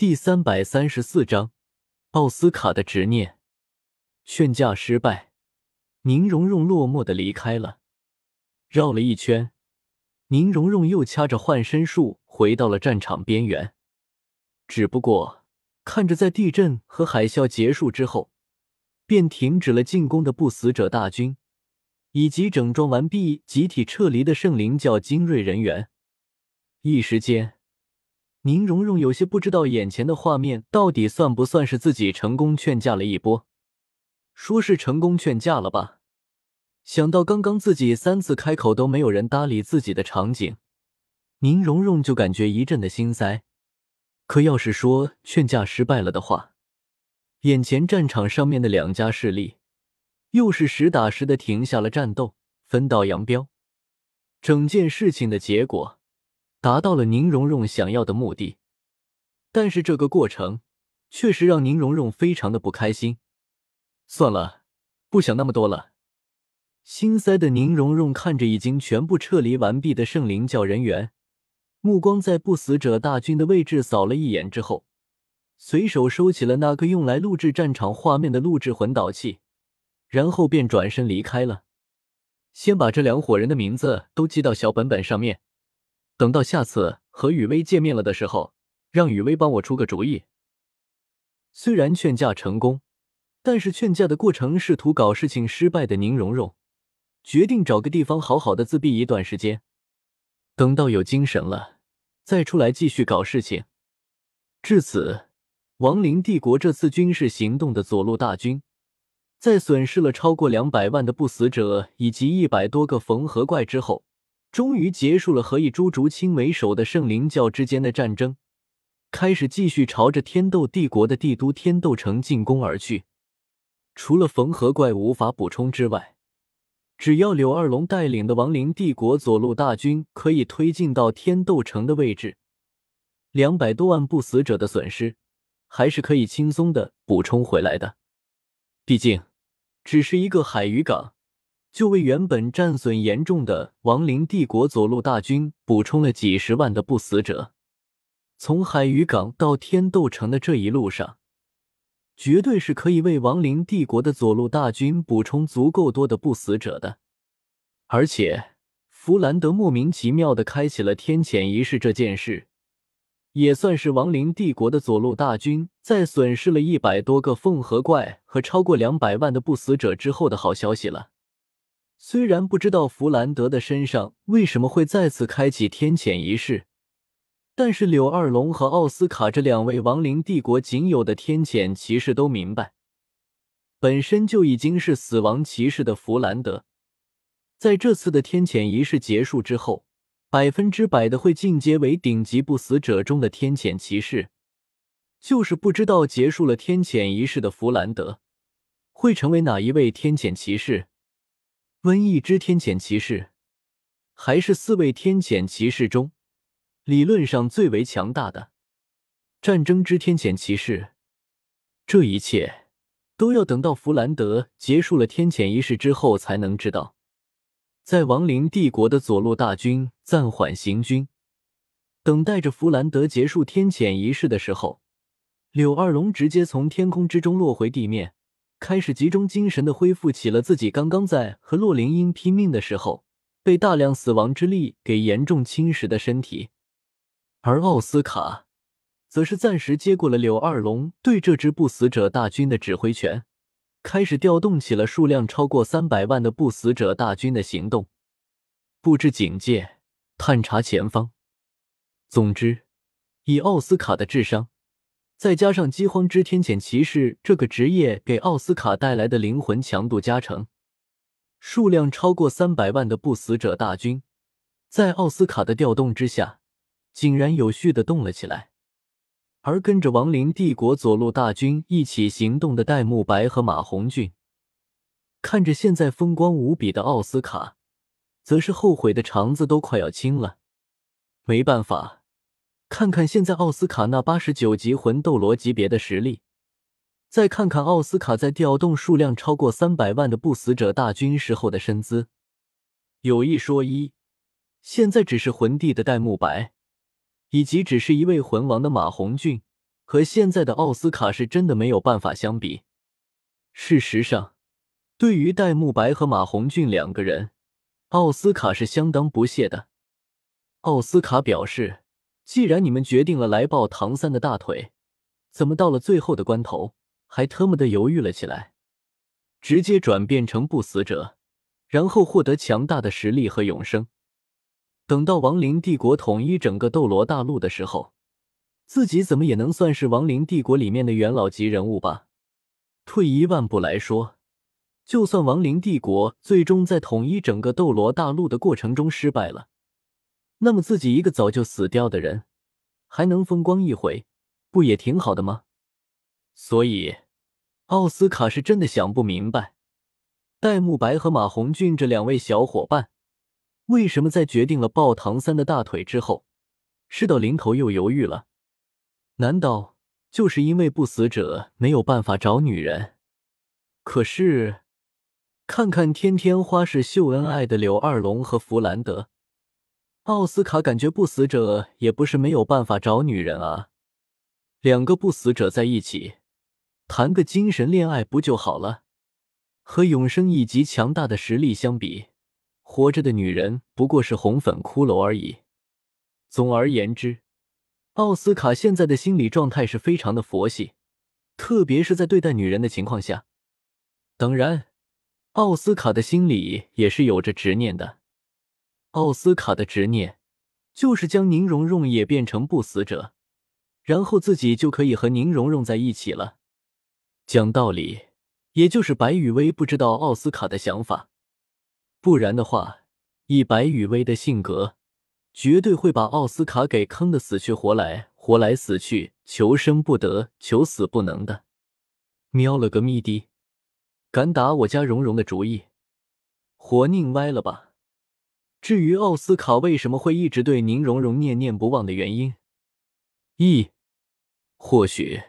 第三百三十四章，奥斯卡的执念。劝架失败，宁荣荣落寞的离开了。绕了一圈，宁荣荣又掐着换身术回到了战场边缘。只不过看着在地震和海啸结束之后便停止了进攻的不死者大军，以及整装完毕集体撤离的圣灵教精锐人员，一时间。宁荣荣有些不知道眼前的画面到底算不算是自己成功劝架了一波。说是成功劝架了吧？想到刚刚自己三次开口都没有人搭理自己的场景，宁荣荣就感觉一阵的心塞。可要是说劝架失败了的话，眼前战场上面的两家势力又是实打实的停下了战斗，分道扬镳。整件事情的结果。达到了宁荣荣想要的目的，但是这个过程确实让宁荣荣非常的不开心。算了，不想那么多了。心塞的宁荣荣看着已经全部撤离完毕的圣灵教人员，目光在不死者大军的位置扫了一眼之后，随手收起了那个用来录制战场画面的录制魂导器，然后便转身离开了。先把这两伙人的名字都记到小本本上面。等到下次和雨薇见面了的时候，让雨薇帮我出个主意。虽然劝架成功，但是劝架的过程试图搞事情失败的宁荣荣，决定找个地方好好的自闭一段时间，等到有精神了再出来继续搞事情。至此，亡灵帝国这次军事行动的左路大军，在损失了超过两百万的不死者以及一百多个缝合怪之后。终于结束了和以朱竹清为首的圣灵教之间的战争，开始继续朝着天斗帝国的帝都天斗城进攻而去。除了缝合怪无法补充之外，只要柳二龙带领的亡灵帝国左路大军可以推进到天斗城的位置，两百多万不死者的损失还是可以轻松的补充回来的。毕竟，只是一个海鱼港。就为原本战损严重的亡灵帝国左路大军补充了几十万的不死者。从海鱼港到天斗城的这一路上，绝对是可以为亡灵帝国的左路大军补充足够多的不死者的。而且，弗兰德莫名其妙的开启了天谴仪式这件事，也算是亡灵帝国的左路大军在损失了一百多个凤凰怪和超过两百万的不死者之后的好消息了。虽然不知道弗兰德的身上为什么会再次开启天谴仪式，但是柳二龙和奥斯卡这两位亡灵帝国仅有的天谴骑士都明白，本身就已经是死亡骑士的弗兰德，在这次的天谴仪式结束之后，百分之百的会进阶为顶级不死者中的天谴骑士。就是不知道结束了天谴仪式的弗兰德会成为哪一位天谴骑士。瘟疫之天谴骑士，还是四位天谴骑士中理论上最为强大的战争之天谴骑士。这一切都要等到弗兰德结束了天谴仪式之后才能知道。在亡灵帝国的左路大军暂缓行军，等待着弗兰德结束天谴仪式的时候，柳二龙直接从天空之中落回地面。开始集中精神的恢复起了自己刚刚在和洛灵英拼命的时候被大量死亡之力给严重侵蚀的身体，而奥斯卡则是暂时接过了柳二龙对这支不死者大军的指挥权，开始调动起了数量超过三百万的不死者大军的行动，布置警戒，探查前方。总之，以奥斯卡的智商。再加上饥荒之天谴骑士这个职业给奥斯卡带来的灵魂强度加成，数量超过三百万的不死者大军，在奥斯卡的调动之下，井然有序的动了起来。而跟着亡灵帝国左路大军一起行动的戴沐白和马红俊，看着现在风光无比的奥斯卡，则是后悔的肠子都快要青了。没办法。看看现在奥斯卡那八十九级魂斗罗级别的实力，再看看奥斯卡在调动数量超过三百万的不死者大军时候的身姿，有一说一，现在只是魂帝的戴沐白，以及只是一位魂王的马红俊和现在的奥斯卡是真的没有办法相比。事实上，对于戴沐白和马红俊两个人，奥斯卡是相当不屑的。奥斯卡表示：“既然你们决定了来抱唐三的大腿，怎么到了最后的关头还特么的犹豫了起来，直接转变成不死者，然后获得强大的实力和永生？等到亡灵帝国统一整个斗罗大陆的时候，自己怎么也能算是亡灵帝国里面的元老级人物吧？退一万步来说，就算亡灵帝国最终在统一整个斗罗大陆的过程中失败了。”那么自己一个早就死掉的人，还能风光一回，不也挺好的吗？所以，奥斯卡是真的想不明白，戴沐白和马红俊这两位小伙伴，为什么在决定了抱唐三的大腿之后，事到临头又犹豫了？难道就是因为不死者没有办法找女人？可是，看看天天花式秀恩爱的柳二龙和弗兰德。奥斯卡感觉不死者也不是没有办法找女人啊，两个不死者在一起谈个精神恋爱不就好了？和永生以及强大的实力相比，活着的女人不过是红粉骷髅而已。总而言之，奥斯卡现在的心理状态是非常的佛系，特别是在对待女人的情况下。当然，奥斯卡的心里也是有着执念的。奥斯卡的执念就是将宁荣荣也变成不死者，然后自己就可以和宁荣荣在一起了。讲道理，也就是白雨薇不知道奥斯卡的想法，不然的话，以白雨薇的性格，绝对会把奥斯卡给坑的死去活来，活来死去，求生不得，求死不能的。喵了个咪的，敢打我家蓉蓉的主意，活拧歪了吧？至于奥斯卡为什么会一直对宁荣荣念念不忘的原因，一或许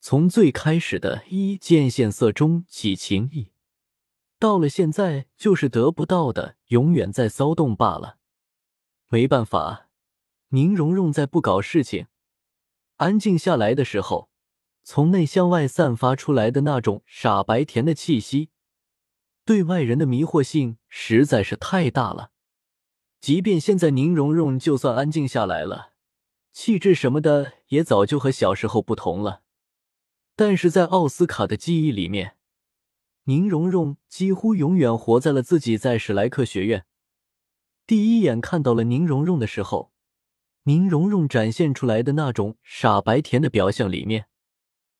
从最开始的一见现色中起情意，到了现在就是得不到的永远在骚动罢了。没办法，宁荣荣在不搞事情、安静下来的时候，从内向外散发出来的那种傻白甜的气息，对外人的迷惑性实在是太大了。即便现在宁荣荣就算安静下来了，气质什么的也早就和小时候不同了。但是在奥斯卡的记忆里面，宁荣荣几乎永远活在了自己在史莱克学院第一眼看到了宁荣荣的时候，宁荣荣展现出来的那种傻白甜的表象里面。